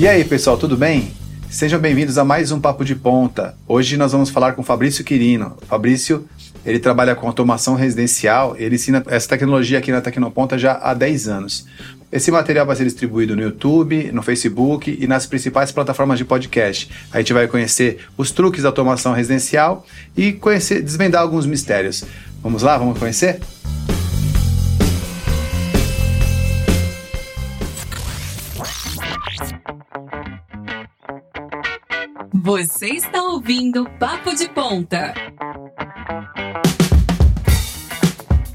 E aí, pessoal, tudo bem? Sejam bem-vindos a mais um Papo de Ponta. Hoje nós vamos falar com Fabrício Quirino. Fabrício, ele trabalha com automação residencial, ele ensina essa tecnologia aqui na Tecnoponta já há 10 anos. Esse material vai ser distribuído no YouTube, no Facebook e nas principais plataformas de podcast. A gente vai conhecer os truques da automação residencial e conhecer, desvendar alguns mistérios. Vamos lá, vamos conhecer? Você está ouvindo Papo de Ponta.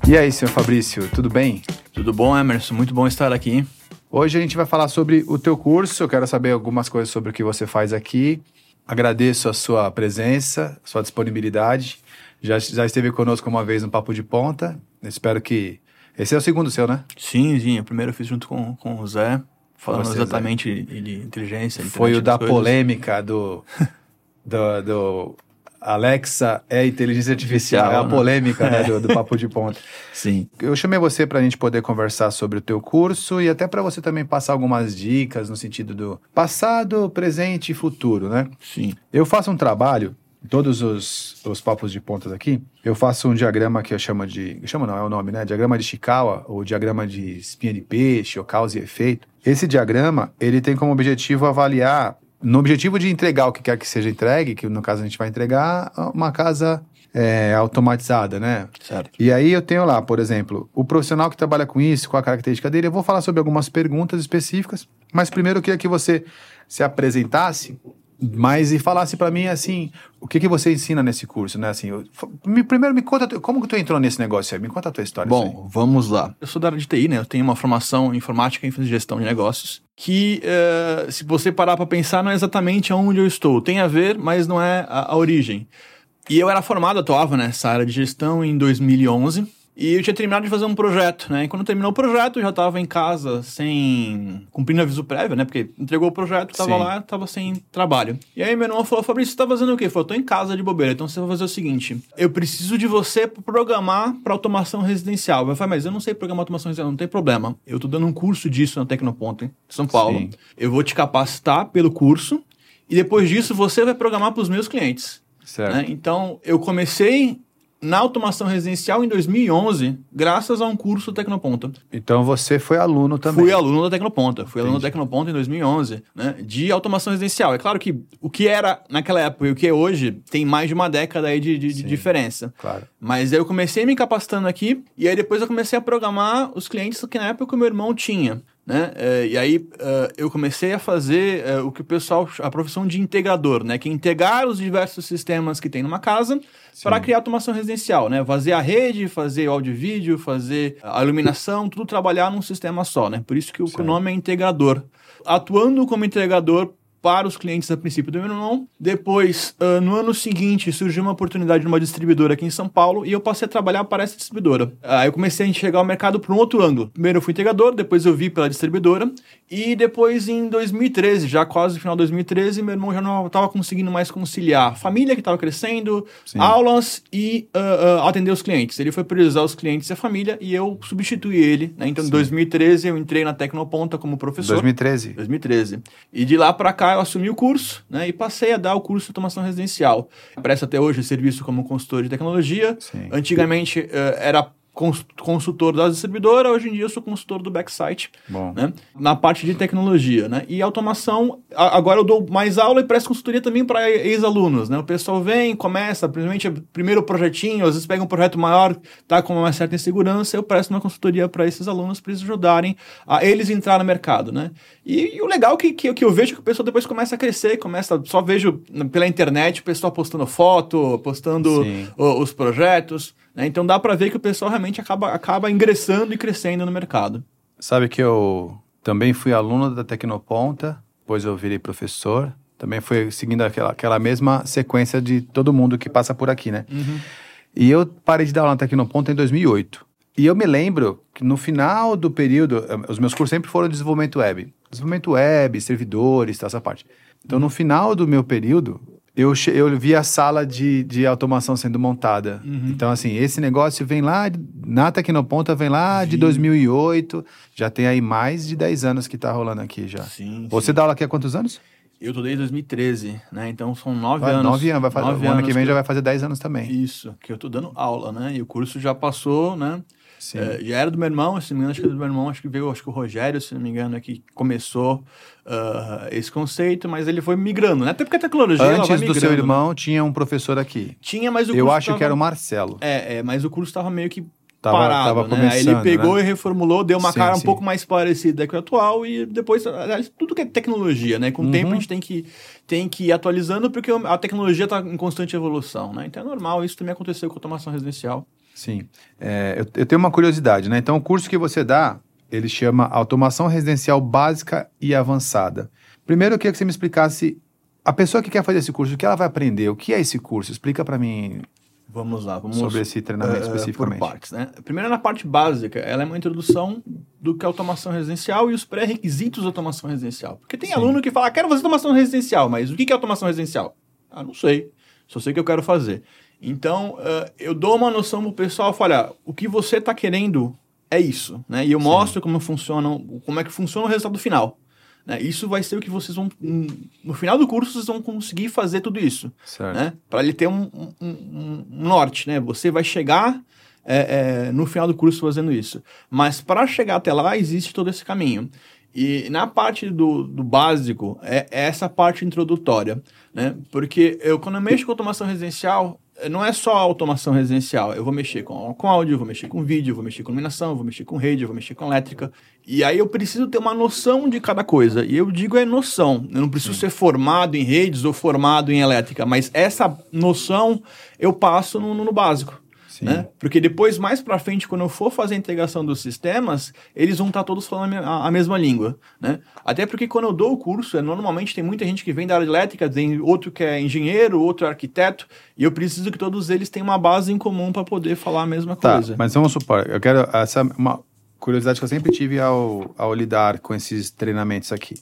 E aí, senhor Fabrício, tudo bem? Tudo bom, Emerson? Muito bom estar aqui. Hoje a gente vai falar sobre o teu curso. Eu quero saber algumas coisas sobre o que você faz aqui. Agradeço a sua presença, a sua disponibilidade. Já, já esteve conosco uma vez no Papo de Ponta. Espero que. Esse é o segundo seu, né? Sim, sim. O primeiro eu fiz junto com, com o Zé, falando Você, exatamente de, de inteligência. Foi o da coisas. polêmica do, do, do Alexa é inteligência artificial, é a né? polêmica né, do, do Papo de Ponta. Sim. Eu chamei você para a gente poder conversar sobre o teu curso e até para você também passar algumas dicas no sentido do passado, presente e futuro, né? Sim. Eu faço um trabalho, todos os, os papos de pontas aqui, eu faço um diagrama que eu chamo de. Eu chamo não, é o nome, né? Diagrama de Chikawa, ou diagrama de espinha de peixe, ou causa e efeito. Esse diagrama, ele tem como objetivo avaliar, no objetivo de entregar o que quer que seja entregue, que no caso a gente vai entregar uma casa é, automatizada, né? Certo. E aí eu tenho lá, por exemplo, o profissional que trabalha com isso, qual a característica dele. Eu vou falar sobre algumas perguntas específicas, mas primeiro eu queria que você se apresentasse, mas e falasse para mim assim, o que que você ensina nesse curso, né? Assim, eu- me- primeiro me conta, como que tu entrou nesse negócio aí? Me conta a tua história. Bom, vamos lá. Eu sou da área de TI, né? Eu tenho uma formação em informática e em gestão de negócios. Que, eh, se você parar para pensar, não é exatamente aonde eu estou. Tem a ver, mas não é a, a origem. E eu era formado, atuava nessa área de gestão em 2011. E eu tinha terminado de fazer um projeto, né? E quando terminou o projeto, eu já estava em casa sem... Cumprindo aviso prévio, né? Porque entregou o projeto, estava Sim. lá, estava sem trabalho. E aí meu irmão falou, Fabrício, você tá fazendo o quê? Eu falei, tô em casa de bobeira, então você vai fazer o seguinte, eu preciso de você programar para automação residencial. Eu falei, mas eu não sei programar automação residencial, não tem problema. Eu tô dando um curso disso na Tecnoponto, em São Paulo. Sim. Eu vou te capacitar pelo curso e depois disso você vai programar para os meus clientes. certo. né? Então, eu comecei na automação residencial em 2011, graças a um curso Tecnoponta. Então você foi aluno também. Fui aluno da Tecnoponta. Fui aluno da Entendi. Tecnoponta em 2011, né? De automação residencial. É claro que o que era naquela época e o que é hoje tem mais de uma década aí de, de- de Sim. diferença. Claro. Mas aí eu comecei me capacitando aqui e aí depois eu comecei a programar os clientes que na época o meu irmão tinha. Né? Eh, e aí eh, eu comecei a fazer eh, o que o pessoal, a profissão de integrador, né? Que é integrar os diversos sistemas que tem numa casa para criar automação residencial, né? Fazer a rede, fazer o áudio e vídeo, fazer a iluminação, tudo trabalhar num sistema só, né? Por isso que o, nome é integrador. Atuando como integrador para os clientes a princípio do meu irmão. Depois, ah, no ano seguinte, surgiu uma oportunidade numa distribuidora aqui em São Paulo e eu passei a trabalhar para essa distribuidora. Aí eu comecei a enxergar o mercado por um outro ângulo. Primeiro eu fui integrador, depois eu vi pela distribuidora e depois em 2013, já quase no final de 2013, meu irmão já não estava conseguindo mais conciliar a família que estava crescendo, Sim. aulas e ah, ah, atender os clientes. Ele foi priorizar os clientes e a família e eu substituí ele. né? Então, em 2013 eu entrei na Tecnoponta como professor. 2013. 2013. E de lá pra cá eu assumi o curso, né? E passei a dar o curso de automação residencial. Presto até hoje serviço como consultor de tecnologia. Sim. Antigamente eh, era consultor da distribuidora, hoje em dia eu sou consultor do backsite, Bom. né? Na parte de tecnologia, né? E automação, a- agora eu dou mais aula e presto consultoria também para ex-alunos, né? O pessoal vem, começa, principalmente primeiro projetinho, às vezes pega um projeto maior, tá com uma certa insegurança, eu presto uma consultoria para esses alunos para eles ajudarem a eles entrar no mercado, né? E, e o legal que, que, que eu vejo é que o pessoal depois começa a crescer, começa, só vejo pela internet o pessoal postando foto, postando o- os projetos, né? Então dá para ver que o pessoal realmente acaba, acaba ingressando e crescendo no mercado. Sabe que eu também fui aluno da Tecnoponta, depois eu virei professor. Também fui seguindo aquela, aquela mesma sequência de todo mundo que passa por aqui, né? E eu parei de dar aula na Tecnoponta em 2008. E eu me lembro que no final do período, eh, os meus cursos sempre foram de desenvolvimento web. Desenvolvimento web, servidores, toda essa parte. Então, no final do meu período, eu, eu vi a sala de, de automação sendo montada. Uhum. Então, assim, esse negócio vem lá, na Tecnoponta vem lá de Vi. 2008, já tem aí mais de 10 anos que tá rolando aqui já. Sim. Você dá aula aqui há quantos anos? Eu tô desde 2013, né? Então são nove Vai, anos. nove anos, vai fazer, nove o ano que vem já vai fazer 10 anos também. Isso, que eu tô dando aula, né? E o curso já passou, né? É, já era do meu irmão, se não me engano, acho que é do meu irmão, acho que veio, acho que o Rogério, se não me engano, é que começou ah, esse conceito, mas ele foi migrando, né? Até porque a tecnologia Antes do migrando, seu né? irmão, tinha um professor aqui. Tinha, mas o Eu curso acho tava- que era o Marcelo. É, é, mas o curso estava meio que Tava- parado, tava né? Aí ele começando, pegou né? e reformulou, deu uma Sim, cara um sim. pouco mais parecida com a atual e depois, aliás, tudo que é tecnologia, né? Com o Uhum. tempo a gente tem que, tem que ir atualizando porque a tecnologia está em constante evolução, né? Então é normal, isso também aconteceu com a automação residencial. Sim. É, eu, eu tenho uma curiosidade, né? Então, o curso que você dá, ele chama Automação Residencial Básica e Avançada. Primeiro, eu queria que você me explicasse, a pessoa que quer fazer esse curso, o que ela vai aprender? O que é esse curso? Explica para mim Vamos lá, vamos sobre esse treinamento eh, especificamente. por partes, né? Primeiro na parte básica, ela é uma introdução do que é automação residencial e os pré-requisitos da automação residencial. Porque tem Sim. aluno que fala, "Ah, quero fazer automação residencial, mas o que que é automação residencial? Ah, não sei. Só sei que eu quero fazer. Então, eh, eu dou uma noção pro pessoal, falo, olha, o que você está querendo é isso, né? E eu mostro como funciona, como é que funciona o resultado final. Né? Isso vai ser o que vocês vão, hum, no final do curso, vocês vão conseguir fazer tudo isso Certo. né? Para ele ter um, um- um- norte, né? Você vai chegar é, é, no final do curso fazendo isso. Mas para chegar até lá, existe todo esse caminho. E na parte do, do básico, é, é essa parte introdutória, né? Porque eu, quando eu mexo com automação residencial, não é só automação residencial. Eu vou mexer com, com áudio, vou mexer com vídeo, vou mexer com iluminação, vou mexer com rede, vou mexer com elétrica. E aí eu preciso ter uma noção de cada coisa. E eu digo é noção. Eu não preciso ser formado em redes ou formado em elétrica, mas essa noção eu passo no, no básico. Né? Porque depois, mais pra frente, quando eu for fazer a integração dos sistemas, eles vão estar todos falando a me- a, a mesma língua, né? Até porque quando eu dou o curso, é, normalmente tem muita gente que vem da área elétrica, tem outro que é engenheiro, outro é arquiteto, e eu preciso que todos eles tenham uma base em comum para poder falar a mesma Tá, coisa. mas vamos supor, eu quero essa é uma curiosidade que eu sempre tive ao, ao lidar com esses treinamentos aqui.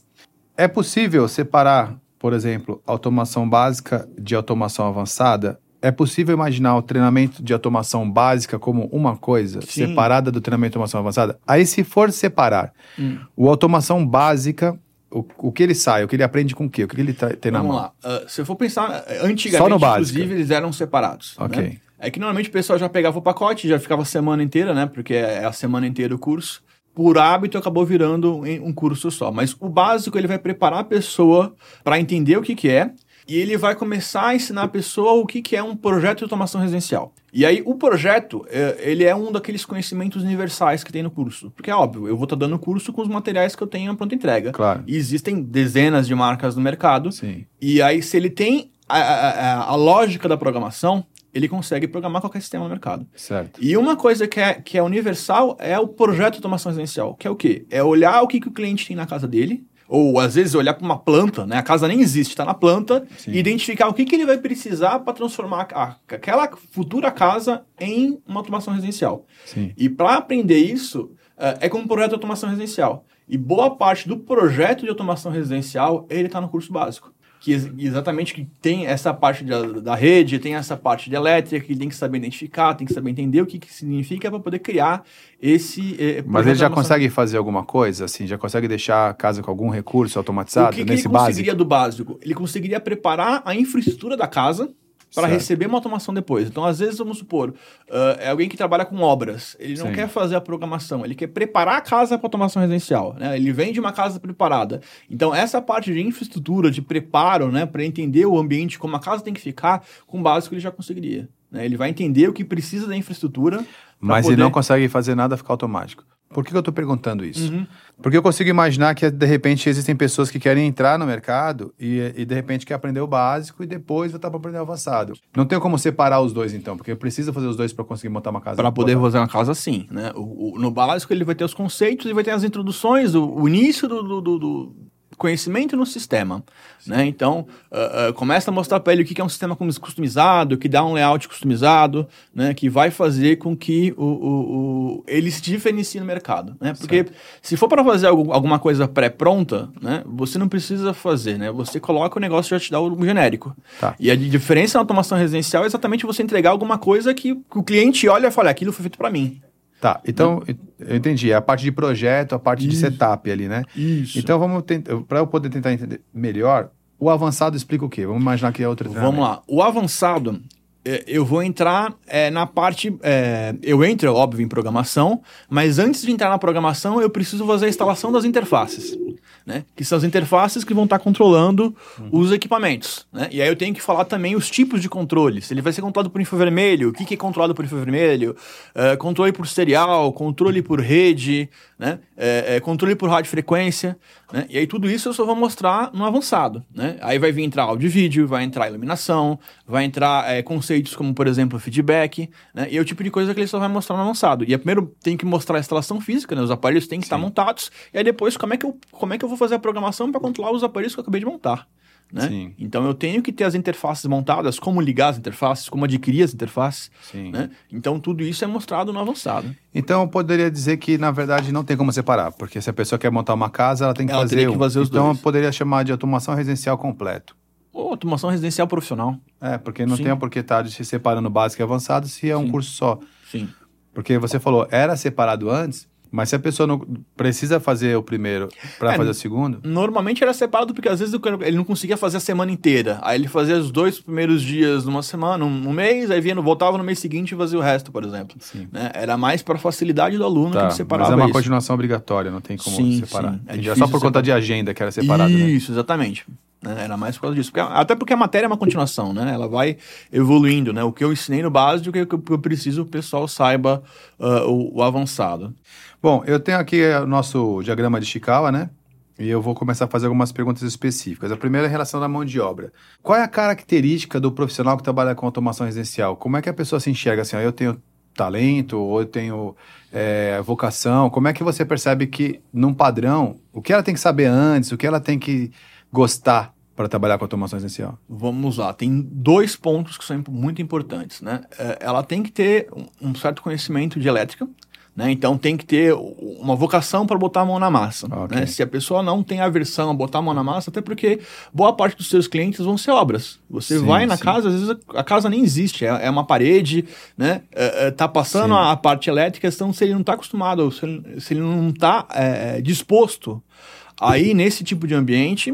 É possível separar, por exemplo, automação básica de automação avançada? É possível imaginar o treinamento de automação básica como uma coisa, Sim. separada do treinamento de automação avançada? Aí, se for separar, Hum. o automação básica, o, o que ele sai, o que ele aprende com o quê? O que ele tem na Vamos mão? lá. Ah, se eu for pensar, eh, antigamente, inclusive, eles eram separados. Ok. né? É que normalmente o pessoal já pegava o pacote, já ficava a semana inteira, né? Porque é a semana inteira o curso. Por hábito, acabou virando um curso só. Mas o básico, ele vai preparar a pessoa para entender o que, que é. E ele vai começar a ensinar a pessoa o que, que é um projeto de automação residencial. E aí, o projeto, é, ele é um daqueles conhecimentos universais que tem no curso. Porque é óbvio, eu vou estar dando curso com os materiais que eu tenho na pronta entrega. Claro. E existem dezenas de marcas no mercado. Sim. E aí, se ele tem a, a- a- a lógica da programação, ele consegue programar qualquer sistema no mercado. Certo. E uma coisa que é, que é universal é o projeto de automação residencial, que é o quê? É olhar o que, que o cliente tem na casa dele, ou às vezes olhar para uma planta, né? A casa nem existe, está na planta, Sim. e identificar o que, que ele vai precisar para transformar a- aquela futura casa em uma automação residencial. Sim. E para aprender isso, eh, é como um projeto de automação residencial. E boa parte do projeto de automação residencial, ele está no curso básico. Que ex- exatamente que tem essa parte da, da rede, tem essa parte de elétrica, que tem que saber identificar, tem que saber entender o que, que significa para poder criar esse. eh, Mas ele já consegue fazer alguma coisa, assim? Já consegue deixar a casa com algum recurso automatizado o que, que nesse ele básico? conseguiria do básico? Ele conseguiria preparar a infraestrutura da casa para receber uma automação depois. Então, às vezes, vamos supor, ah, é alguém que trabalha com obras. Ele não Sim. quer fazer a programação, ele quer preparar a casa para automação residencial. Né? Ele vende uma casa preparada. Então, essa parte de infraestrutura, de preparo, né, para entender o ambiente, como a casa tem que ficar, com o básico ele já conseguiria. né? Ele vai entender o que precisa da infraestrutura. Mas poder... ele não consegue fazer nada ficar automático. Por que, eu estou perguntando isso? Uhum. Porque eu consigo imaginar que, de repente, existem pessoas que querem entrar no mercado e, e de repente, quer aprender o básico e depois voltar para aprender o avançado. Não tem como separar os dois, então, porque precisa fazer os dois para conseguir montar uma casa. Para poder botar- fazer uma casa assim, né? O, o- no básico ele vai ter os conceitos e vai ter as introduções, o, o início do, do- do- conhecimento no sistema. Né? Então, uh, uh, começa a mostrar para ele o que é um sistema customizado, que dá um layout customizado, né? que vai fazer com que o, o, o ele se diferencie no mercado. Né? Porque certo. se for para fazer algo, alguma coisa pré-pronta, né? você não precisa fazer. Né? Você coloca o negócio e já te dá o genérico. Tá. E a diferença na automação residencial é exatamente você entregar alguma coisa que, que o cliente olha e fala, aquilo foi feito para mim. Tá, então eu entendi. É a parte de projeto, a parte Isso. de setup ali, né? Isso. Então vamos tentar, para eu poder tentar entender melhor, o avançado explica o quê? Vamos imaginar que é outro Vamos lá. O avançado, é, eu vou entrar é, na parte. É, eu entro, óbvio, em programação, mas antes de entrar na programação, eu preciso fazer a instalação das interfaces né? Que são as interfaces que vão estar controlando uhum. os equipamentos, né? E aí eu tenho que falar também os tipos de controle. Se ele vai ser controlado por infravermelho, o que, que é controlado por infravermelho, uh, controle por serial, controle por rede, né? É, é, controle por radiofrequência, né? E aí tudo isso eu só vou mostrar no avançado, né? Aí vai vir entrar áudio e vídeo, vai entrar iluminação, vai entrar é, conceitos como, por exemplo, feedback, né? E é o tipo de coisa que ele só vai mostrar no avançado. E primeiro tem que mostrar a instalação física, né? Os aparelhos têm que Sim. estar montados, e aí depois como é que eu, como é que eu vou fazer a programação para controlar os aparelhos que eu acabei de montar. Né? Sim. Então eu tenho que ter as interfaces montadas, como ligar as interfaces, como adquirir as interfaces. Né? Então tudo isso é mostrado no avançado. Então eu poderia dizer que na verdade não tem como separar, porque se a pessoa quer montar uma casa, ela tem que ela fazer, que fazer então dois. eu poderia chamar de automação residencial completo. Ou automação residencial profissional. É, porque não Sim. tem por que estar se separando básico e avançado se é um curso só. Sim. Porque você falou, era separado antes, mas se a pessoa não precisa fazer o primeiro para é, fazer o segundo? Normalmente era separado porque às vezes ele não conseguia fazer a semana inteira. Aí ele fazia os dois primeiros dias numa semana, um, mês, aí vinha, voltava no mês seguinte e fazia o resto, por exemplo. Né? Era mais para facilidade do aluno tá, que separava Mas é uma isso. continuação obrigatória, não tem como sim, separar. Sim, é, é só por conta de agenda que era separado. Né? Isso, né? exatamente. Era mais por causa disso. Porque, até porque a matéria é uma continuação, né? Ela vai evoluindo, né? O que eu ensinei no básico, o que eu preciso o pessoal saiba uh, o, o avançado. Bom, eu tenho aqui o nosso diagrama de Chikawa, né? E eu vou começar a fazer algumas perguntas específicas. A primeira é em relação à mão de obra. Qual é a característica do profissional que trabalha com automação residencial? Como é que a pessoa se enxerga assim? Ó, eu tenho talento ou eu tenho é, vocação? Como é que você percebe que, num padrão, o que ela tem que saber antes, o que ela tem que gostar para trabalhar com automação residencial? Vamos lá, tem dois pontos que são muito importantes, né? É, ela tem que ter um certo conhecimento de elétrica, né? Então tem que ter uma vocação para botar a mão na massa. Okay. Né? Se a pessoa não tem aversão a botar a mão na massa, até porque boa parte dos seus clientes vão ser obras. Você sim, vai na sim. casa, às vezes a casa nem existe, é, é uma parede, né? É, é, tá passando a, a, parte elétrica, então se ele não está acostumado, se ele, se ele não está é, disposto aí nesse tipo de ambiente,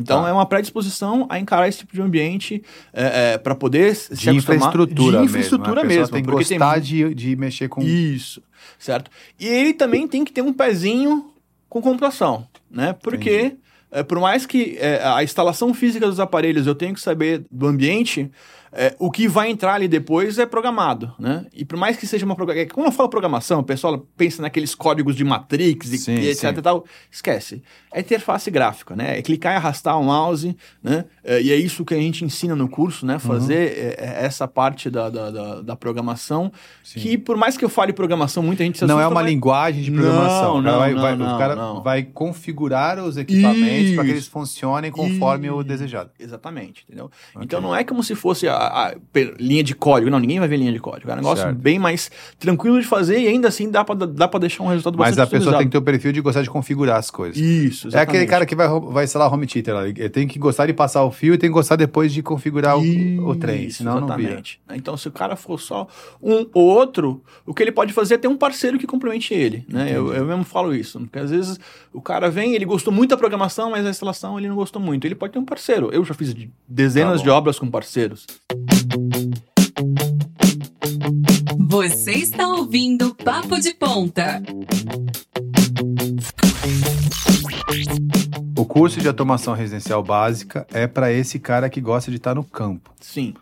então tá. é uma predisposição a encarar esse tipo de ambiente é, é, para poder de se infraestrutura de infraestrutura mesmo, mesmo tem que gostar tem... de, de mexer com isso certo? E ele também tem que ter um pezinho com computação, né? Porque é, por mais que é, a instalação física dos aparelhos eu tenho que saber do ambiente, é, o que vai entrar ali depois é programado, né? E por mais que seja uma programação. É quando eu falo programação, o pessoal pensa naqueles códigos de Matrix e, sim, e etc e tal. Esquece. É interface gráfica, né? É clicar e arrastar o mouse, né? É, e é isso que a gente ensina no curso, né? Fazer uhum. É, é, essa parte da, da, da, da programação. Sim. Que por mais que eu fale programação, muita gente se Não é uma vai... linguagem de programação. Não, não, vai, não, vai, não, O cara não. vai configurar os equipamentos para que eles funcionem conforme isso. o desejado. Exatamente, entendeu? Okay. Então não é como se fosse a, a, linha de código. Não, ninguém vai ver linha de código. É um negócio certo. bem mais tranquilo de fazer e ainda assim dá para dá pra deixar um resultado Mas a pessoa tem que ter o perfil de gostar de configurar as coisas. Isso, exatamente. É aquele cara que vai, vai instalar home theater. Ele tem que gostar de passar o fio e tem que gostar depois de configurar o, o trem, senão exatamente. não vira. Então, se o cara for só um ou outro, o que ele pode fazer é ter um parceiro que complemente ele. Né? Eu, eu mesmo falo isso. Porque às vezes o cara vem, ele gostou muito da programação, mas a instalação ele não gostou muito. Ele pode ter um parceiro. Eu já fiz dezenas tá de obras com parceiros. Você está ouvindo Papo de Ponta. O curso de automação residencial básica é para esse cara que gosta de estar no campo. Sim.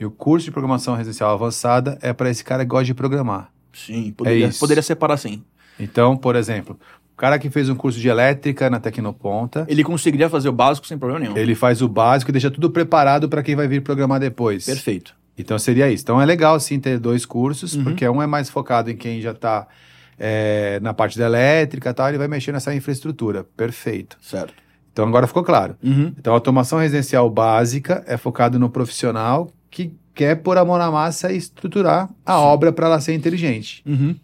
E o curso de programação residencial avançada é para esse cara que gosta de programar. Sim, poderia, é poderia separar sim. Então, por exemplo, cara que fez um curso de elétrica na Tecnoponta. Ele conseguiria fazer o básico sem problema nenhum. Ele faz o básico e deixa tudo preparado para quem vai vir programar depois. Perfeito. Então seria isso. Então é legal sim ter dois cursos, uhum. porque um é mais focado em quem já está é, na parte da elétrica e tal, ele vai mexer nessa infraestrutura. Perfeito. Certo. Então agora ficou claro. Uhum. Então a automação residencial básica é focado no profissional que quer pôr a mão na massa e estruturar a obra para ela ser inteligente. Uhum.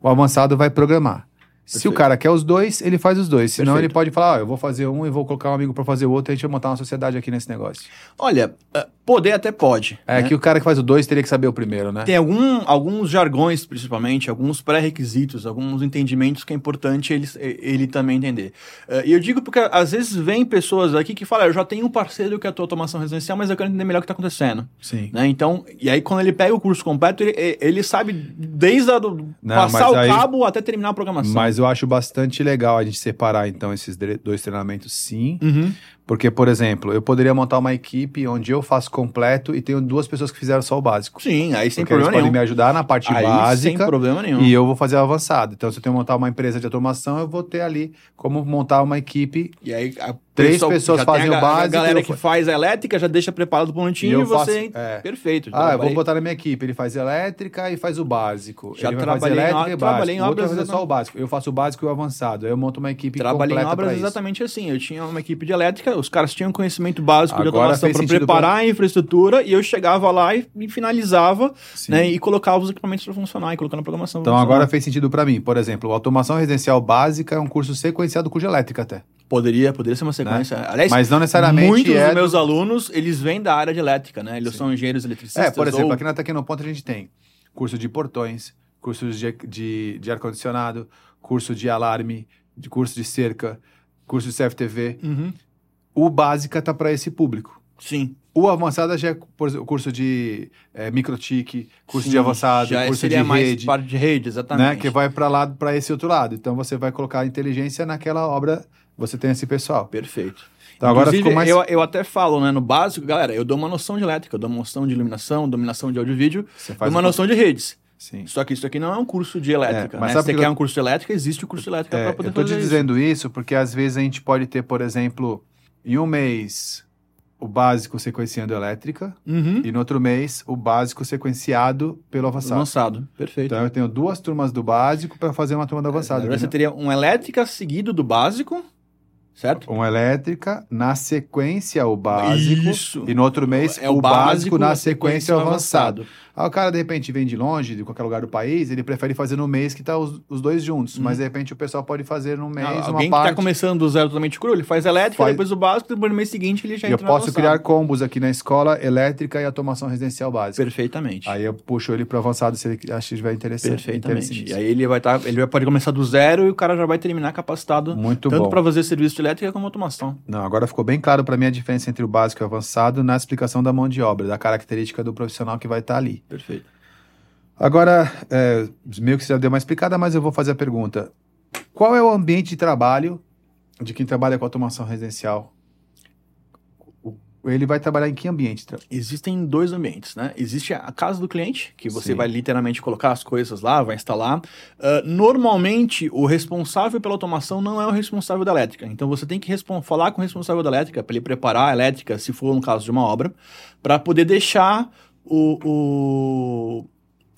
O avançado vai programar. Se o cara quer os dois, ele faz os dois. Senão Perfeito. ele pode falar, ó, eu vou fazer um e vou colocar um amigo para fazer o outro, e a gente vai montar uma sociedade aqui nesse negócio. Olha, eh, poder até pode. É né? que o cara que faz o dois teria que saber o primeiro, né? Tem algum, alguns jargões, principalmente, alguns pré-requisitos, alguns entendimentos que é importante ele, ele também entender. Eh, E eu digo porque às vezes vem pessoas aqui que falam, "Ah, eu já tenho um parceiro que atua automação residencial, mas eu quero entender melhor o que está acontecendo. Sim. Né? Então, e aí quando ele pega o curso completo, ele, ele sabe desde a do, Não, passar o aí- cabo até terminar a programação. Mas eu acho bastante legal a gente separar, então, esses dois treinamentos, sim. Uhum. Porque, por exemplo, eu poderia montar uma equipe onde eu faço completo e tenho duas pessoas que fizeram só o básico. Sim, aí sem Porque eles problema podem nenhum. me ajudar na parte Aí sem básica problema nenhum. e eu vou fazer o avançado. Então, se eu tenho que montar uma empresa de automação, eu vou ter ali como montar uma equipe E aí, a Três pessoa- pessoas fazem a, o básico, A galera que fa- faz a elétrica já deixa preparado bonitinho E e, você. faço- é. Perfeito. Ah, eu vou trabalhei- botar na minha equipe. Ele faz elétrica e faz o básico. Já ele vai fazer trabalhei em elétrica e trabalhei em básico. O obras fazer só o básico. Eu faço o básico e o avançado. Aí eu monto uma equipe Trabalhei em obras pra exatamente assim. Eu tinha uma equipe de elétrica, os caras tinham conhecimento básico de Agora automação fez para preparar a infraestrutura e eu chegava lá e, e finalizava Sim. né, e colocava os equipamentos para funcionar e colocando a programação pra Então agora fez sentido pra mim. Por exemplo, automação residencial básica é um curso sequenciado do curso de elétrica até. Poderia, poderia ser uma sequência. Aliás, Mas não necessariamente muitos é dos do- meus alunos, eles vêm da área de elétrica, né? Eles são engenheiros eletricistas. É, por exemplo, ou- aqui na Tecnoponto a gente tem curso de portões, cursos de, de, de ar-condicionado, curso de alarme, de curso de cerca, curso de CFTV. Uhum. O básica tá para esse público. Sim. O avançado já é curso de é, microtique, curso Sim, de avançado, já curso seria de mais rede, parte de rede, exatamente. né, que vai para lá para esse outro lado. Então você vai colocar a inteligência naquela obra, você tem esse pessoal. Perfeito. Então agora ficou mais eu, eu até falo, né, no básico, galera, eu dou uma noção de elétrica, eu dou uma noção de iluminação, dominação de áudio e vídeo, uma a- noção de redes. Sim. Só que isso aqui não é um curso de elétrica, É, mas né? sabe Se você quer eu- um curso de elétrica, existe o curso de elétrica É, para poder eu tô te isso. dizendo isso porque às vezes a gente pode ter, por exemplo, em um mês o básico sequenciando elétrica Uhum. e no outro mês o básico sequenciado pelo avançado. Avançado, perfeito. Então eu tenho duas turmas do básico para fazer uma turma do avançado. Agora você teria um elétrica seguido do básico, certo? Uma elétrica, na sequência o básico. Isso. E no outro mês É o, básico, na sequência o avançado. avançado. Aí o cara, de repente, vem de longe, de qualquer lugar do país, ele prefere fazer no mês que tá os, os dois juntos. Mas, de repente, o pessoal pode fazer no mês Não, uma Uhum. alguém que parte. está começando do zero totalmente cru, ele faz elétrica, Faz- depois o básico, depois no mês seguinte ele já eu entra no posso criar combos aqui na escola, elétrica e automação residencial básica. Perfeitamente. Aí eu puxo ele pro avançado se ele acha que estiver interessante. Perfeitamente. interesse E aí ele vai estar, ele vai pode começar do zero e o cara já vai terminar capacitado Muito tanto bom. para fazer serviço de elétrica como automação. Não, agora ficou bem claro para mim a diferença entre o básico e o avançado na explicação da mão de obra, da característica do profissional que vai estar ali. Perfeito. Agora, é, meio que você já deu uma explicada, mas eu vou fazer a pergunta. Qual é o ambiente de trabalho de quem trabalha com automação residencial? Ele vai trabalhar em que ambiente? Existem dois ambientes, né? Existe a casa do cliente, que você Sim. vai literalmente colocar as coisas lá, vai instalar. Ah, normalmente, o responsável pela automação não é o responsável da elétrica. Então, você tem que falar com o responsável da elétrica para ele preparar a elétrica, se for no caso de uma obra, para poder deixar o, o,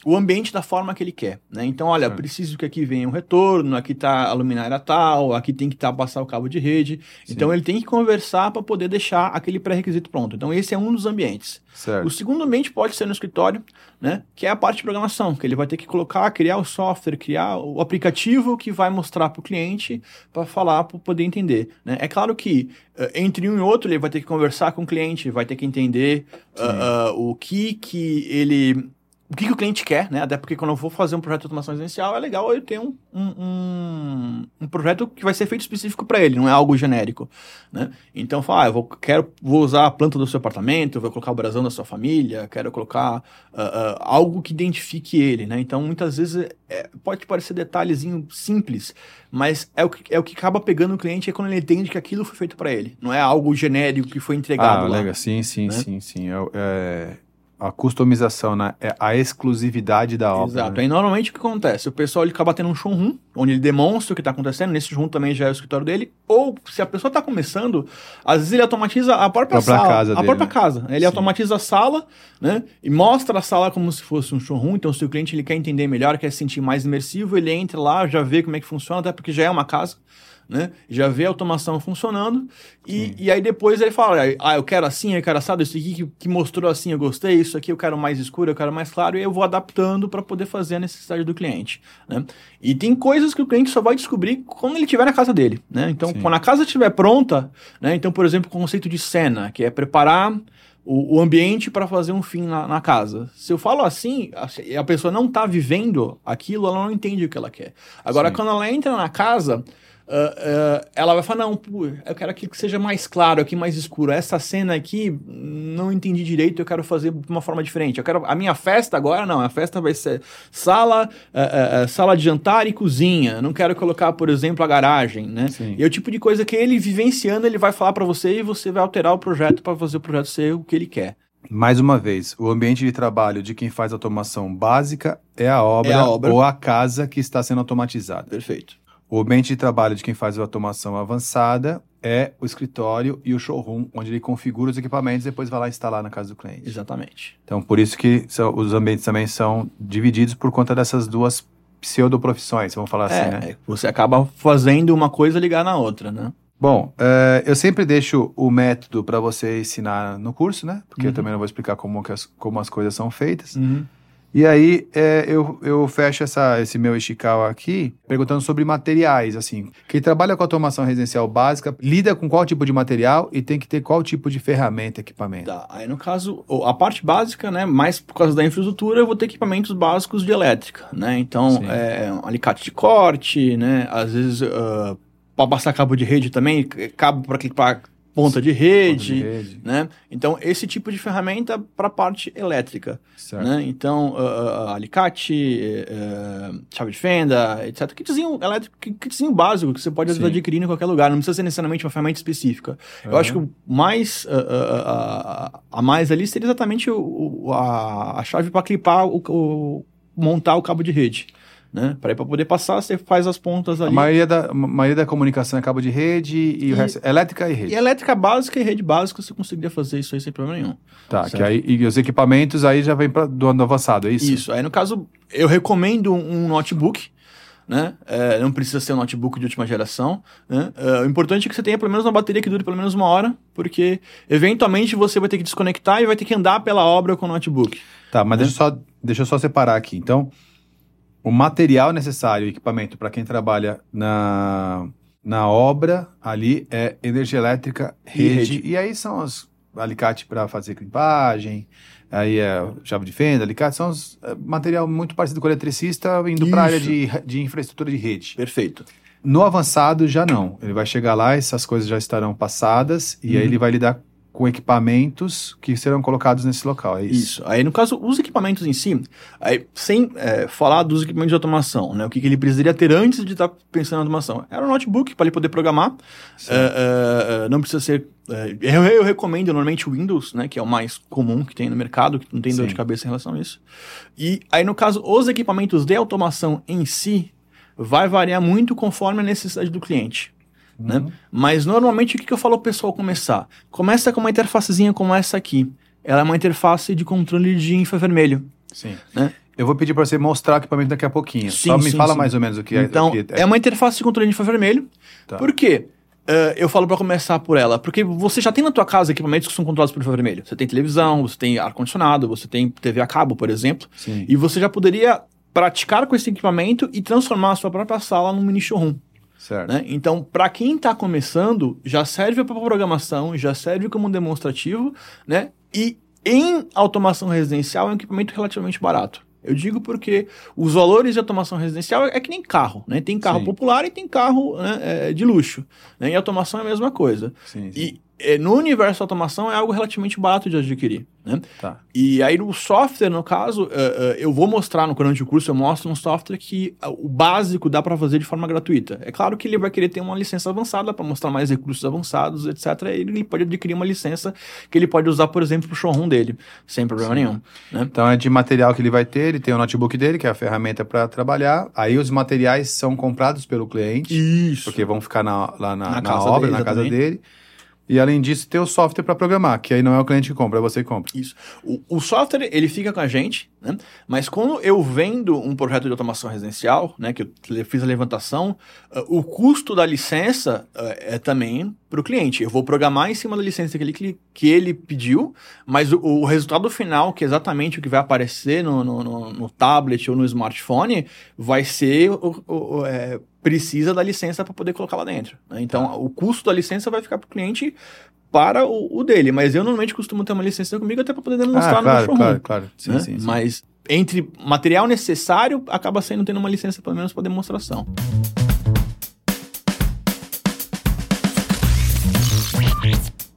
o ambiente da forma que ele quer. Né? Então, olha, Certo. preciso que aqui venha um retorno, aqui está a luminária tal, aqui tem que tá, passar o cabo de rede. Sim. Então, ele tem que conversar para poder deixar aquele pré-requisito pronto. Então, esse é um dos ambientes. Certo. O segundo ambiente pode ser no escritório, né? Que é a parte de programação, que ele vai ter que colocar, criar o software, criar o aplicativo que vai mostrar para o cliente para falar, para poder entender. Né? É claro que eh, entre um e outro ele vai ter que conversar com o cliente, vai ter que entender ah, ah, o que que ele o que, que o cliente quer, né? Até porque quando eu vou fazer um projeto de automação residencial, é legal eu ter um, um, um, projeto que vai ser feito específico para ele, não é algo genérico, né? Então, fala, ah, eu vou, quero, vou usar a planta do seu apartamento, vou colocar o brasão da sua família, quero colocar ah, ah, algo que identifique ele, né? Então, muitas vezes, é, pode parecer detalhezinho simples, mas é o, que, é o que acaba pegando o cliente é quando ele entende que aquilo foi feito para ele, não é algo genérico que foi entregado Ah, lá. legal. Sim, sim, né? sim, sim. É, é a customização, né? É a exclusividade da obra. Exato. né? Aí normalmente o que acontece? O pessoal ele acaba tendo um showroom, onde ele demonstra o que está acontecendo. Nesse showroom também já é o escritório dele. Ou se a pessoa está começando, às vezes ele automatiza a própria, Própria sala. casa a dele, própria né? casa. Ele Sim. automatiza a sala, né? E mostra a sala como se fosse um showroom. Então, se o cliente ele quer entender melhor, quer se sentir mais imersivo, ele entra lá, já vê como é que funciona, até porque já é uma casa. Né? Já vê a automação funcionando e, e aí depois ele fala, ah, eu quero assim, eu quero assado, isso aqui que, que, mostrou assim, eu gostei, isso aqui eu quero mais escuro, eu quero mais claro, e eu vou adaptando para poder fazer a necessidade do cliente, né? E tem coisas que o cliente só vai descobrir quando ele estiver na casa dele, né? Então, Sim. quando a casa estiver pronta, né? Então, por exemplo, o conceito de cena, que é preparar o, ambiente para fazer um fim na, na, casa. Se eu falo assim, a, a pessoa não está vivendo aquilo, ela não entende o que ela quer. Agora, Sim. quando ela entra na casa, Uh, uh, ela vai falar, não, pô, eu quero aqui que seja mais claro, aqui mais escuro. Essa cena aqui, não entendi direito, eu quero fazer de uma forma diferente. Eu quero a minha festa agora, não, a festa vai ser sala, uh, sala de jantar e cozinha. Não quero colocar, por exemplo, a garagem, né? Sim. E é o tipo de coisa que ele vivenciando, ele vai falar para você e você vai alterar o projeto para fazer o projeto ser o que ele quer. Mais uma vez, o ambiente de trabalho de quem faz automação básica é a obra, é a obra. ou a casa que está sendo automatizada. Perfeito. O ambiente de trabalho de quem faz a automação avançada é o escritório e o showroom, onde ele configura os equipamentos e depois vai lá instalar na casa do cliente. Exatamente. Então, por isso que os ambientes também são divididos por conta dessas duas pseudoprofissões, vamos falar é, assim, né? É, você acaba fazendo uma coisa ligar na outra, né? Bom, uh, eu sempre deixo o método para você ensinar no curso, né? Porque uhum. eu também não vou explicar como, as, como as coisas são feitas. Uhum. E aí é, eu, eu fecho essa, esse meu estical aqui perguntando sobre materiais, assim. Quem trabalha com automação residencial básica lida com qual tipo de material e tem que ter qual tipo de ferramenta, equipamento. Tá, aí no caso, a parte básica, né, mais por causa da infraestrutura, eu vou ter equipamentos básicos de elétrica, né? Então, é, um alicate de corte, né? Às vezes, uh, para passar cabo de rede também, cabo para ponta de rede, ponta de rede. né? Então, esse tipo de ferramenta para a parte elétrica, certo. né? Então, uh, uh, alicate, uh, chave de fenda, etc. Kitzinho elétrico, kitzinho básico que você pode Sim. adquirir em qualquer lugar, não precisa ser necessariamente uma ferramenta específica. Uhum. Eu acho que o mais, a mais ali seria exatamente o, a, a chave para clipar, o, o, montar o cabo de rede né? Para poder passar, você faz as pontas ali. A maioria da, a maioria da comunicação é cabo de rede e, e, o resto elétrica e rede. E elétrica básica e rede básica, você conseguiria fazer isso aí sem problema nenhum. Tá, certo? que aí, e os equipamentos aí já vem pra, do ano avançado, é isso? Isso, aí no caso, eu recomendo um notebook, né? É, não precisa ser um notebook de última geração. Né? É, o importante é que você tenha pelo menos uma bateria que dure pelo menos uma hora, porque eventualmente você vai ter que desconectar e vai ter que andar pela obra com o notebook. Tá, mas né? deixa, eu só, deixa eu só separar aqui. Então, o material necessário, o equipamento para quem trabalha na, na obra ali é energia elétrica, rede, e, rede. e aí são os alicate para fazer clipagem, aí é chave de fenda, alicate, são os, é, material muito parecido com o eletricista indo para a área de, de infraestrutura de rede. Perfeito. No avançado já não. Ele vai chegar lá, essas coisas já estarão passadas e aí uhum. ele vai lidar com equipamentos que serão colocados nesse local, é isso? Isso. Aí, no caso, os equipamentos em si, aí, sem é, falar dos equipamentos de automação, né? O que, que ele precisaria ter antes de estar tá pensando na automação? Era um notebook para ele poder programar. É, é, é, não precisa ser... Eu, eu, recomendo normalmente o Windows, né? Que é o mais comum que tem no mercado, que não tem Sim. dor de cabeça em relação a isso. E aí, no caso, os equipamentos de automação em si vai variar muito conforme a necessidade do cliente. Né? Uhum. Mas normalmente o que, que eu falo pro pessoal começar? Começa com uma interfacezinha como essa aqui. Ela é uma interface de controle de infravermelho. Sim. Né? Eu vou pedir para você mostrar o equipamento daqui a pouquinho. Sim, Só me sim, fala sim. mais ou menos o que é. Então, que é. é uma interface de controle de infravermelho. Tá. Por quê? Uh, eu falo para começar por ela, porque você já tem na tua casa equipamentos que são controlados por infravermelho. Você tem televisão, você tem ar-condicionado, você tem TV a cabo, por exemplo. Sim. E você já poderia praticar com esse equipamento e transformar a sua própria sala num mini showroom. Certo. Né? Então, para quem está começando, já serve para programação, já serve como demonstrativo, né? E em automação residencial é um equipamento relativamente barato. Eu digo porque os valores de automação residencial é que nem carro, né? Tem carro sim. popular e tem carro né, é, de luxo. Né? E automação é a mesma coisa. Sim, sim. E no universo automação é algo relativamente barato de adquirir. Né? Tá. E aí no software, no caso, uh, uh, eu vou mostrar no durante o curso, eu mostro um software que o básico dá para fazer de forma gratuita. É claro que ele vai querer ter uma licença avançada para mostrar mais recursos avançados, etc. Ele pode adquirir uma licença que ele pode usar, por exemplo, para o showroom dele, sem problema Sim. nenhum. Né? Então é de material que ele vai ter, ele tem o notebook dele, que é a ferramenta para trabalhar. Aí os materiais são comprados pelo cliente. Isso. Porque vão ficar na, lá na, na, na obra, dele, na casa dele. E além disso, tem o software para programar, que aí não é o cliente que compra, é você que compra. Isso. O, o software, ele fica com a gente, né? Mas quando eu vendo um projeto de automação residencial, né, que eu fiz a levantação, uh, o custo da licença uh, é também para o cliente. Eu vou programar em cima da licença que ele, que ele pediu, mas o, o resultado final, que é exatamente o que vai aparecer no, no, no, no tablet ou no smartphone, vai ser o, o, é, precisa da licença para poder colocar lá dentro. Né? Então, tá. o custo da licença vai ficar para o cliente para o, o, dele, mas eu normalmente costumo ter uma licença comigo até para poder demonstrar ah, claro, no showroom. Claro, claro, sim, né? sim, sim. Mas entre material necessário, acaba sendo tendo uma licença pelo menos para demonstração.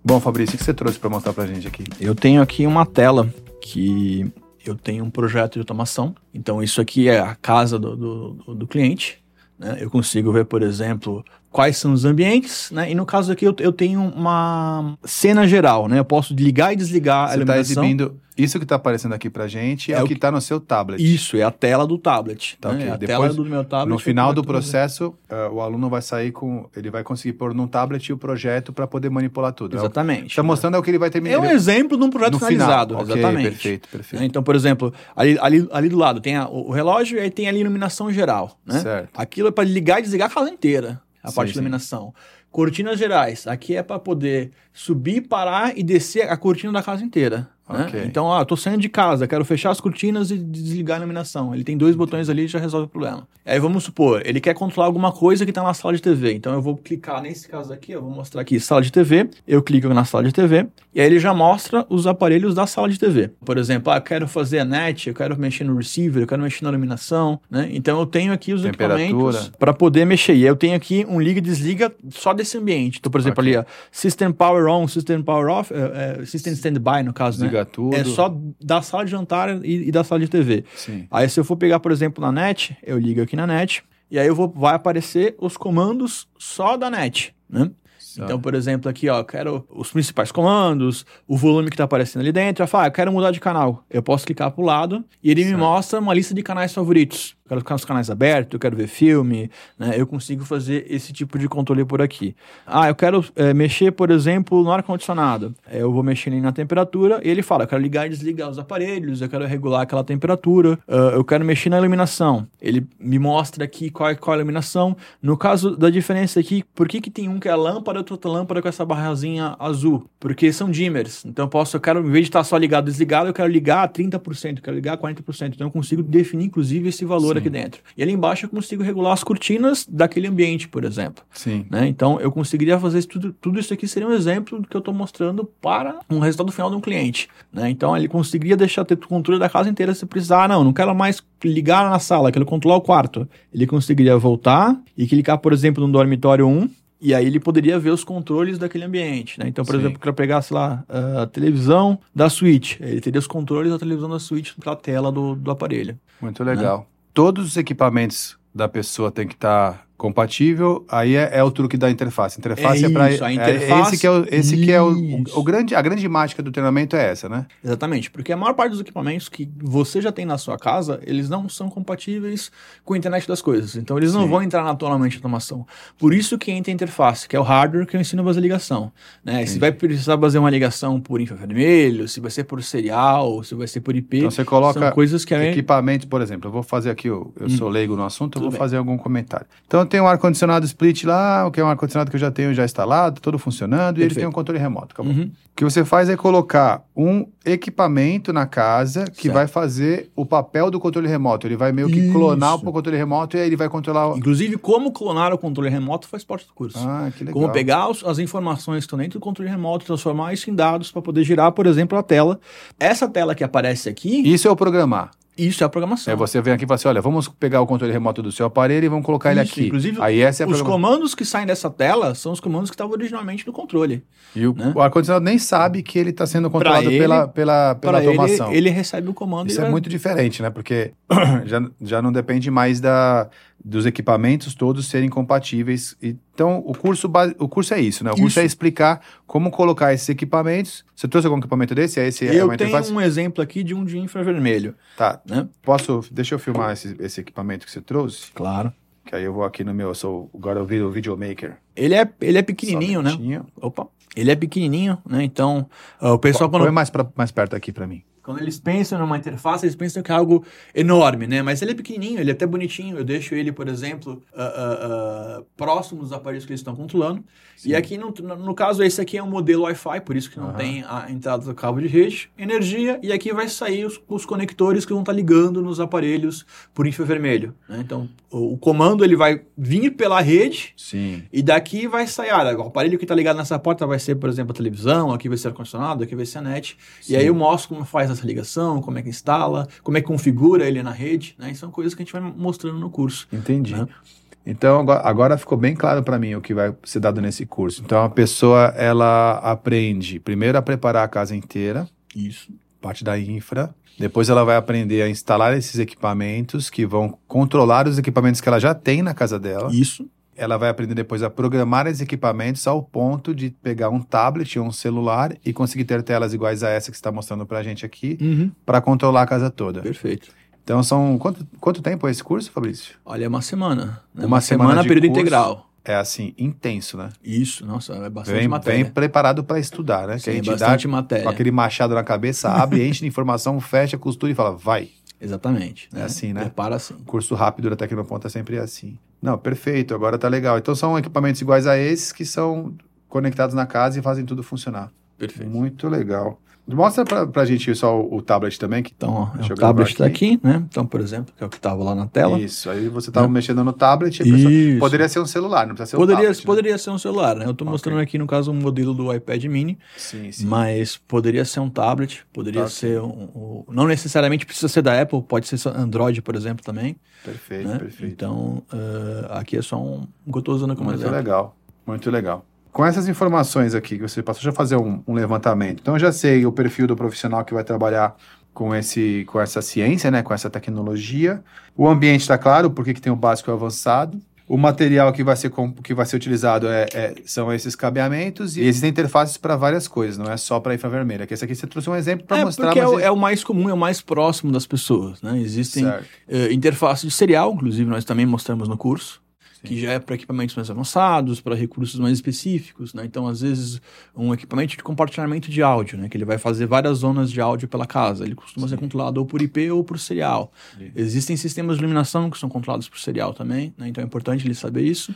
Bom, Fabrício, o que você trouxe para mostrar para a gente aqui? Eu tenho aqui uma tela que eu tenho um projeto de automação. Então, isso aqui é a casa do, do, do cliente. Né? Eu consigo ver, por exemplo, quais são os ambientes, né? E no caso aqui eu, eu tenho uma cena geral, né? Eu posso ligar e desligar Você a tá iluminação. Tá exibindo isso que está aparecendo aqui pra gente é, é o que está no seu tablet. Isso, é a tela do tablet. Tá, né? okay. A Depois, tela do meu tablet. No final do processo, uh, o aluno vai sair com. Ele vai conseguir pôr num tablet o projeto para poder manipular tudo. Exatamente. Está mostrando é o que ele vai terminar. É um exemplo de um projeto finalizado. Final. Exatamente. Okay, perfeito, perfeito. Então, por exemplo, ali, ali, ali do lado tem a, o relógio e aí tem a iluminação geral. Né? Certo. Aquilo é para ligar e desligar a casa inteira, a sim, parte de iluminação. Cortinas gerais, aqui é para poder subir, parar e descer a cortina da casa inteira. Né? Okay. Então, eu tô saindo de casa, quero fechar as cortinas e desligar a iluminação. Ele tem dois botões ali e já resolve o problema. Aí vamos supor, ele quer controlar alguma coisa que está na sala de TV. Então eu vou clicar nesse caso aqui, eu vou mostrar aqui sala de TV. Eu clico na sala de TV e aí ele já mostra os aparelhos da sala de TV. Por exemplo, ah, eu quero fazer a net, eu quero mexer no receiver, eu quero mexer na iluminação, né? Então eu tenho aqui os equipamentos para poder mexer. E eu tenho aqui um liga e desliga só desse ambiente. Então, por exemplo, okay. ali, ó, System Power On, System Power Off, é, é, System Standby no caso, Desliga né? tudo. É só da sala de jantar e, e da sala de TV. Sim. Aí se eu for pegar, por exemplo, na net, eu ligo aqui na net e aí eu vou, vai aparecer os comandos só da net, né? Então, por exemplo, aqui, ó, eu quero os principais comandos, o volume que está aparecendo ali dentro. Eu falo, ah, eu quero mudar de canal. Eu posso clicar para o lado e ele certo. me mostra uma lista de canais favoritos quero ficar nos canais abertos, eu quero ver filme, né? Eu consigo fazer esse tipo de controle por aqui. Ah, eu quero é, mexer, por exemplo, no ar-condicionado. É, eu vou mexer na temperatura e ele fala, eu quero ligar e desligar os aparelhos, eu quero regular aquela temperatura, uh, eu quero mexer na iluminação. Ele me mostra aqui qual é, qual é a iluminação. No caso da diferença aqui, por que, que tem um que é lâmpada e outra lâmpada com essa barrazinha azul? Porque são dimmers. Então eu posso, eu quero, em vez de estar só ligado desligado, eu quero ligar a 30%, eu quero ligar a 40%. Então eu consigo definir, inclusive, esse valor Sim aqui dentro. E ali embaixo eu consigo regular as cortinas daquele ambiente, por exemplo. Sim. Né? Então eu conseguiria fazer isso, tudo, tudo isso aqui seria um exemplo do que eu estou mostrando para um resultado final de um cliente. Né? Então ele conseguiria deixar ter controle da casa inteira se precisar. Ah, não, não quero mais ligar na sala, quero controlar o quarto. Ele conseguiria voltar e clicar, por exemplo, no dormitório 1 e aí ele poderia ver os controles daquele ambiente, né? Então, por Sim. exemplo, que eu pegasse lá a televisão da suíte, ele teria os controles da televisão da suíte na tela do, do aparelho. Muito legal. Né? Todos os equipamentos da pessoa tem que estar tá compatível, aí é, é, o truque da interface. Interface é, é para é, esse que é o, esse que é o, o, grande a grande mágica do treinamento é essa, né? Exatamente, porque a maior parte dos equipamentos que você já tem na sua casa, eles não são compatíveis com a internet das coisas. Então eles não Sim. vão entrar naturalmente na automação. Por isso que entra a interface, que é o hardware que eu ensino a fazer ligação, né? Se vai precisar fazer uma ligação por infravermelho, se vai ser por serial, se vai ser por IP. Então você coloca são coisas que é... equipamento, por exemplo, eu vou fazer aqui, eu, eu hum. sou leigo no assunto, eu vou bem. fazer algum comentário. Então tem um ar-condicionado split lá, que é um ar-condicionado que eu já tenho já instalado, todo funcionando, Perfeito. e ele tem um controle remoto. Uhum. O que você faz é colocar um equipamento na casa que certo. vai fazer o papel do controle remoto. Ele vai meio que Isso. clonar o controle remoto e aí ele vai controlar. Inclusive, como clonar o controle remoto faz parte do curso. Ah, que legal. Como pegar os, as informações que estão dentro do controle remoto, transformar isso em dados para poder girar, por exemplo, a tela. Essa tela que aparece aqui. Isso é o programar. Isso é a programação. É você vem aqui e fala assim: olha, vamos pegar o controle remoto do seu aparelho e vamos colocar Isso, ele aqui. Inclusive, Aí essa é a os comandos que saem dessa tela são os comandos que estavam originalmente no controle. E o, né? o ar-condicionado nem sabe que ele está sendo controlado ele, pela, pela, pela automação. Ele, ele recebe o comando. Isso é vai... muito diferente, né? Porque já, já não depende mais da, dos equipamentos todos serem compatíveis. Então, o curso, o curso é isso, né? O curso isso. é explicar como colocar esses equipamentos. Você trouxe algum equipamento desse? É esse eu tenho interface? um exemplo aqui de um de infravermelho. Tá. Né? Posso... Deixa eu filmar esse, esse equipamento que você trouxe. Claro. Que aí eu vou aqui no meu, eu sou agora eu viro videomaker. Ele é, ele é pequenininho, né? Opa. Ele é pequenininho, né? Então, ah, o pessoal Põe quando, mais, pra- mais perto aqui pra mim. Quando eles pensam numa interface, eles pensam que é algo enorme, né? Mas ele é pequenininho, ele é até bonitinho. Eu deixo ele, por exemplo, ah, ah, ah, próximo dos aparelhos que eles estão controlando. E aqui, no, no, caso, esse aqui é um modelo Wi-Fi, por isso que não Aham. tem a entrada do cabo de rede, energia, e aqui vai sair os, os conectores que vão estar ligando nos aparelhos por infravermelho. Né? Então, o, o comando ele vai vir pela rede Sim. e daqui vai sair, ah, o aparelho que está ligado nessa porta vai ser, por exemplo, a televisão, aqui vai ser ar-condicionado, aqui vai ser a net. Sim. E aí eu mostro como faz essa ligação, como é que instala, como é que configura ele na rede, né? E são coisas que a gente vai mostrando no curso. Entendi. Né? Então agora, agora ficou bem claro para mim o que vai ser dado nesse curso. Então a pessoa ela aprende primeiro a preparar a casa inteira, Isso. parte da infra. Depois ela vai aprender a instalar esses equipamentos que vão controlar os equipamentos que ela já tem na casa dela. Isso. Ela vai aprender depois a programar esses equipamentos ao ponto de pegar um tablet ou um celular e conseguir ter telas iguais a essa que você está mostrando para a gente aqui Uhum. para controlar a casa toda. Perfeito. Então são quanto, quanto tempo é esse curso, Fabrício? Olha, é uma semana. né? Uma semana de período curso. integral. É assim intenso, né? Isso, nossa, é bastante Vem, matéria. vem preparado para estudar, né? que a Sim, gente bastante dá matéria. com aquele machado na cabeça, abre, enche de informação, fecha, costura e fala, vai. Exatamente. É assim, né? Prepara assim. Curso rápido da Tecnoponta sempre é assim. Não, perfeito, agora tá legal. Então são equipamentos iguais a esses que são conectados na casa e fazem tudo funcionar. Perfeito. Muito legal. Mostra pra, pra gente só o, o tablet também. Que, Então, ó, é o tablet está aqui, né? Então, por exemplo, que é o que estava lá na tela. Isso, aí você tava Né? mexendo no tablet. pessoa-. Poderia ser um celular, não precisa ser um Poderia, tablet. né? poderia ser um celular, né? Eu estou Ok. mostrando aqui, no caso, um modelo do iPad mini, Sim, sim. mas poderia ser um tablet, poderia Ok. ser um, um- Não necessariamente precisa ser da Apple, pode ser Android, por exemplo, também. Perfeito, né? perfeito. Então, eh, aqui é só um, um que eu estou usando como Muito exemplo. legal, muito legal. Com essas informações aqui que você passou, deixa eu fazer um, um levantamento. Então, eu já sei o perfil do profissional que vai trabalhar com, esse, com essa ciência, né, com essa tecnologia. O ambiente está claro, porque que tem o básico e o avançado. O material que vai ser, que vai ser utilizado é, é- são esses cabeamentos e existem interfaces para várias coisas, não é só para infravermelho. Aqui, esse aqui você trouxe um exemplo para É, mostrar. porque é mas o, é o mais comum, é o mais próximo das pessoas, né? Existem eh, interfaces de serial, inclusive nós também mostramos no curso, que já é para equipamentos mais avançados, para recursos mais específicos, né? Então, às vezes, um equipamento de compartilhamento de áudio, né? Que ele vai fazer várias zonas de áudio pela casa. Ele costuma ser controlado ou por IP ou por serial. Sim. Existem sistemas de iluminação que são controlados por serial também, né? Então é importante ele saber isso.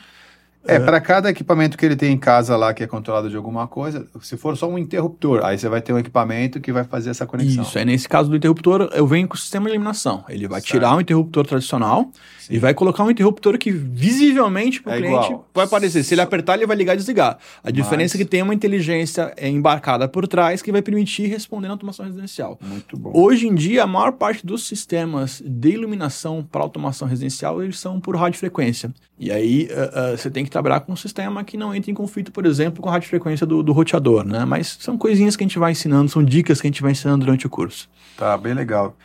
É, para cada equipamento que ele tem em casa lá que é controlado de alguma coisa, se for só um interruptor, aí você vai ter um equipamento que vai fazer essa conexão. Isso, aí nesse caso do interruptor, eu venho com o sistema de eliminação. Ele vai Certo. tirar o interruptor tradicional Sim. e vai colocar um interruptor que visivelmente para o É cliente igual. vai aparecer. Se ele apertar, ele vai ligar e desligar. A diferença é que tem uma inteligência é, embarcada por trás que vai permitir responder na automação residencial. Muito bom. Hoje em dia, a maior parte dos sistemas de iluminação para automação residencial, eles são por radiofrequência. E aí, ah, ah, você tem que trabalhar com um sistema que não entre em conflito, por exemplo, com a radiofrequência do, do roteador, né? Mas são coisinhas que a gente vai ensinando, são dicas que a gente vai ensinando durante o curso. Tá, bem legal.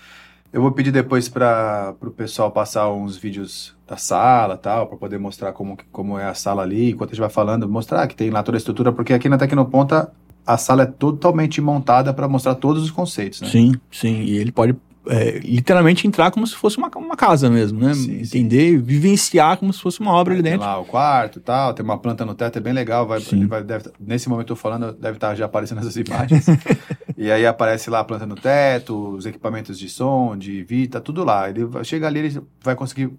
Eu vou pedir depois para o pessoal passar uns vídeos da sala tal, para poder mostrar como, como é a sala ali, enquanto a gente vai falando, mostrar que tem lá toda a estrutura, porque aqui na Tecnoponta a sala é totalmente montada para mostrar todos os conceitos, né? Sim, sim. E ele pode é, literalmente entrar como se fosse uma, uma casa mesmo, né? Sim, Entender, vivenciar como se fosse uma obra ali Tem dentro. lá o quarto e tal, tem uma planta no teto, é bem legal. Vai, Sim. vai, deve- nesse momento eu tô falando, deve estar já aparecendo essas imagens. e aí aparece lá a planta no teto, os equipamentos de som, de vita, tudo lá. Ele chega ali, ele vai conseguir.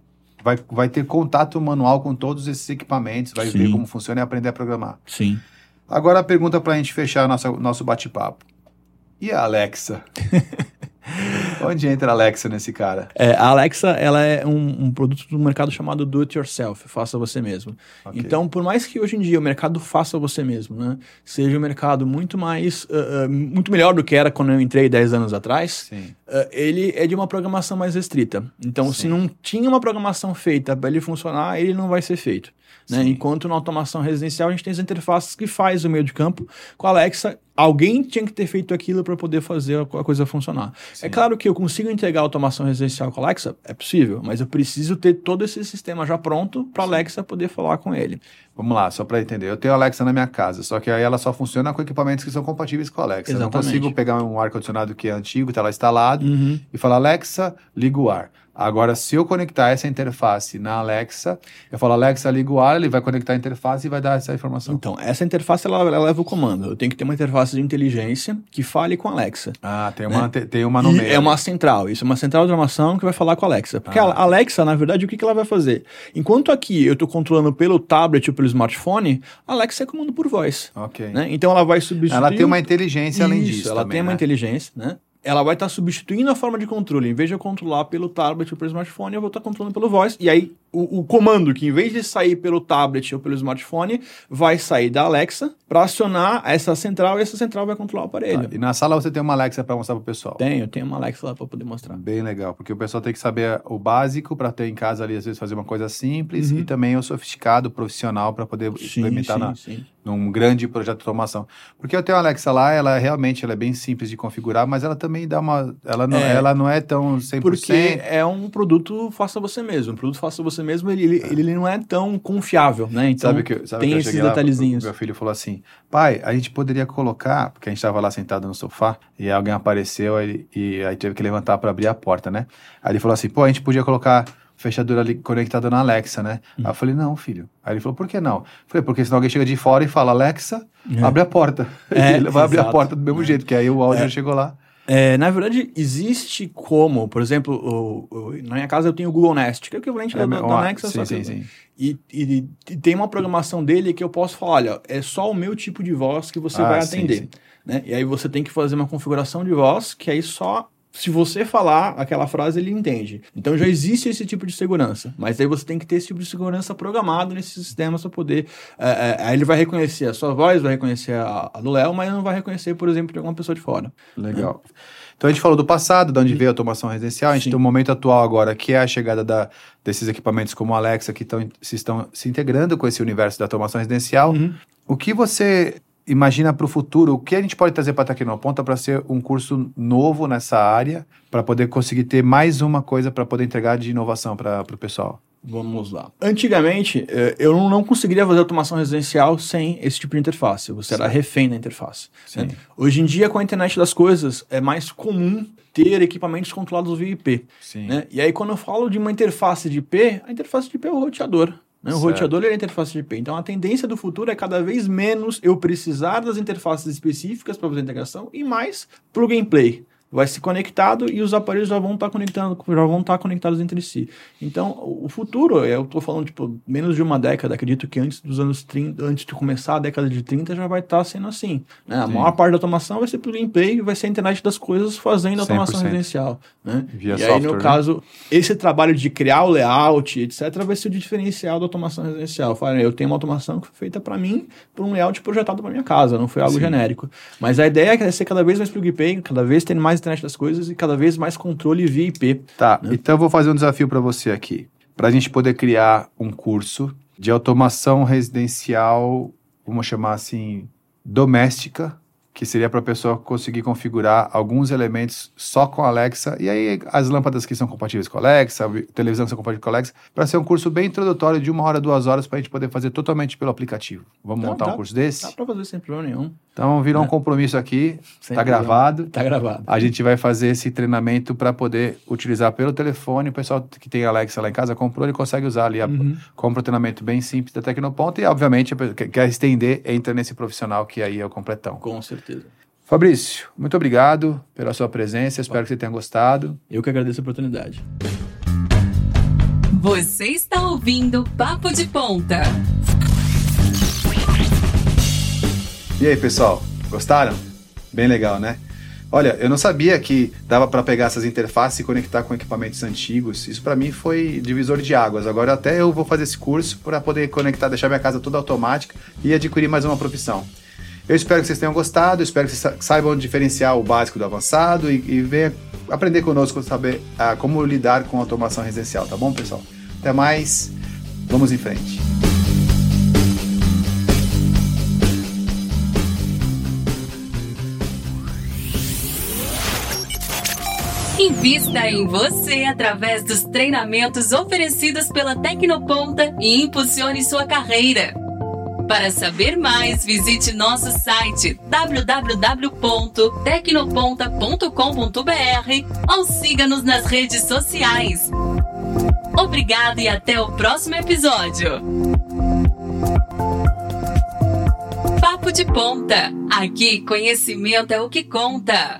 Vai, vai ter contato manual com todos esses equipamentos, vai Sim. ver como funciona e aprender a programar. Sim. Agora a pergunta para a gente fechar nossa, nosso bate-papo. E a Alexa? Onde entra a Alexa nesse cara? É, a Alexa, ela é um, um produto do mercado chamado do it yourself, faça você mesmo. Ok. Então, por mais que hoje em dia o mercado faça você mesmo, né, seja um mercado muito mais, ah, ah, muito melhor do que era quando eu entrei 10 anos atrás, Sim. ah, ele é de uma programação mais restrita. Então, se não tinha uma programação feita para ele funcionar, ele não vai ser feito. Né? Sim. Enquanto na automação residencial a gente tem as interfaces que faz o meio de campo com a Alexa. Alguém tinha que ter feito aquilo para poder fazer a co- a coisa funcionar. Sim. É claro que eu consigo entregar automação residencial com a Alexa, é possível, mas eu preciso ter todo esse sistema já pronto para a Alexa poder falar com ele. Vamos lá, só para entender. Eu tenho a Alexa na minha casa, só que aí ela só funciona com equipamentos que são compatíveis com a Alexa. Eu não Exatamente. consigo pegar um ar-condicionado que é antigo, está lá instalado, Uhum. e falar, Alexa, liga o ar. Agora, se eu conectar essa interface na Alexa, eu falo, Alexa, liga o ar, ele vai conectar a interface e vai dar essa informação. Então, essa interface ela, ela leva o comando. Eu tenho que ter uma interface de inteligência que fale com a Alexa. Ah, tem uma, Né? te- tem uma no E meio. é uma central, isso é uma central de automação que vai falar com a Alexa. Porque Ah. a Alexa, na verdade, o que, que ela vai fazer? Enquanto aqui eu estou controlando pelo tablet ou pelo smartphone, a Alexa é comando por voz. Ok. né? Então ela vai substituir. Ela tem uma inteligência além Isso, disso. ela também, tem uma né? inteligência, né? Ela vai estar substituindo a forma de controle. Em vez de eu controlar pelo tablet ou pelo smartphone, eu vou estar controlando pelo voice. E aí, o, o comando que em vez de sair pelo tablet ou pelo smartphone, vai sair da Alexa para acionar essa central e essa central vai controlar o aparelho. Tá, E na sala você tem uma Alexa para mostrar pro pessoal. Tenho, tenho uma Alexa lá para poder mostrar. Bem legal, porque o pessoal tem que saber o básico para ter em casa ali, às vezes, fazer uma coisa simples Uhum. e também o sofisticado, profissional para poder implementar na, sim. num grande projeto de automação. Porque eu tenho a Alexa lá, ela realmente ela é bem simples de configurar, mas ela também dá uma. Ela não é, É. ela não é tão 100%. Porque é um produto faça você mesmo. Um produto faça você mesmo, ele, ele, ele não é tão confiável, né? Então, sabe que, sabe tem que esses cheguei lá, detalhezinhos. Meu filho falou assim: pai, a gente poderia colocar, porque a gente estava lá sentado no sofá e alguém apareceu aí, e aí teve que levantar para abrir a porta, né? Aí ele falou assim: pô, a gente podia colocar fechadura ali conectada na Alexa, né? Hum. Aí eu falei: não, filho. Aí ele falou: por que não? Eu falei: porque senão alguém chega de fora e fala, Alexa, É. abre a porta. É, ele vai abrir a exato. porta do mesmo jeito, que aí o áudio É. chegou lá. É, na verdade, existe como, por exemplo, o- o- na minha casa eu tenho o Google Nest, que é o equivalente da, da uma- Alexa, sim, sim, sim. E, e- e tem uma programação dele que eu posso falar, olha, é só o meu tipo de voz que você Ah, vai sim, atender. sim. Né? E aí você tem que fazer uma configuração de voz que aí só se você falar aquela frase ele entende. Então já existe esse tipo de segurança, mas aí você tem que ter esse tipo de segurança programado nesses sistemas para poder. é, é, aí ele vai reconhecer a sua voz, vai reconhecer a, a do Léo, mas não vai reconhecer, por exemplo, de alguma pessoa de fora. Legal. Então a gente falou do passado, de onde veio a automação residencial, a gente Sim. tem o momento atual agora, que é a chegada da, desses equipamentos como a Alexa, que tão, se estão se integrando com esse universo da automação residencial. Uhum. O que você imagina para o futuro? O que a gente pode trazer para a Tecnoponta para ser um curso novo nessa área, para poder conseguir ter mais uma coisa para poder entregar de inovação para o pessoal? Vamos lá. Antigamente, eh, eu não- conseguiria fazer automação residencial sem esse tipo de interface. Você era Certo. refém da interface. Sim. né? Hoje em dia, com a internet das coisas, é mais comum ter equipamentos controlados via IP. Sim. né? E aí, quando eu falo de uma interface de IP, a interface de IP é o roteador. Né? O Certo. roteador é a interface de IP. Então, a tendência do futuro é cada vez menos eu precisar das interfaces específicas para fazer integração e mais plug and play. Vai ser conectado e os aparelhos já vão estar conectando, já vão estar conectados entre si. Então, o futuro, eu estou falando, tipo, menos de uma década, acredito que antes dos anos 30, antes de começar a década de 30, já vai estar sendo assim. né? A Sim. maior parte da automação vai ser play e vai ser a internet das coisas fazendo automação 100%. residencial. Né? Via e aí, software, no né? caso, esse trabalho de criar o layout, etc., vai ser o diferencial da automação residencial. Eu tenho uma automação que foi feita para mim, por um layout projetado para minha casa, não foi algo Sim. genérico. Mas a ideia é ser cada vez mais and play, cada vez tendo mais internet das coisas e cada vez mais controle via IP. Tá, né? então eu vou fazer um desafio para você aqui. Para a gente poder criar um curso de automação residencial, vamos chamar assim, doméstica, que seria para a pessoa conseguir configurar alguns elementos só com Alexa, e aí as lâmpadas que são compatíveis com Alexa, a televisão que são compatíveis com Alexa, para ser um curso bem introdutório de uma hora, duas horas, para a gente poder fazer totalmente pelo aplicativo. Vamos montar tá. um curso desse? Dá para fazer sem problema nenhum. Então virou um É. compromisso aqui, tá problema. gravado. Tá gravado. A gente vai fazer esse treinamento para poder utilizar pelo telefone. O pessoal que tem Alexa lá em casa comprou, ele consegue usar ali. a- Uhum. Compra um treinamento bem simples da Tecnoponta e, obviamente, quer estender, entra nesse profissional que aí é o completão. Com certeza. Fabrício, muito obrigado pela sua presença. Espero que você tenha gostado. Eu que agradeço a oportunidade. Você está ouvindo Papo de Ponta. E aí, pessoal, gostaram? Bem legal, né? Olha, eu não sabia que dava para pegar essas interfaces e conectar com equipamentos antigos. Isso para mim foi divisor de águas. Agora até eu vou fazer esse curso para poder conectar, deixar minha casa toda automática e adquirir mais uma profissão. Eu espero que vocês tenham gostado, espero que vocês sa- saibam diferenciar o básico do avançado e, e venha aprender conosco saber ah, como lidar com automação residencial, tá bom, pessoal? Até mais, vamos em frente. Invista em você através dos treinamentos oferecidos pela Tecnoponta e impulsione sua carreira. Para saber mais, visite nosso site www.tecnoponta.com.br ou siga-nos nas redes sociais. Obrigado e até o próximo episódio. Papo de Ponta. Aqui, conhecimento é o que conta.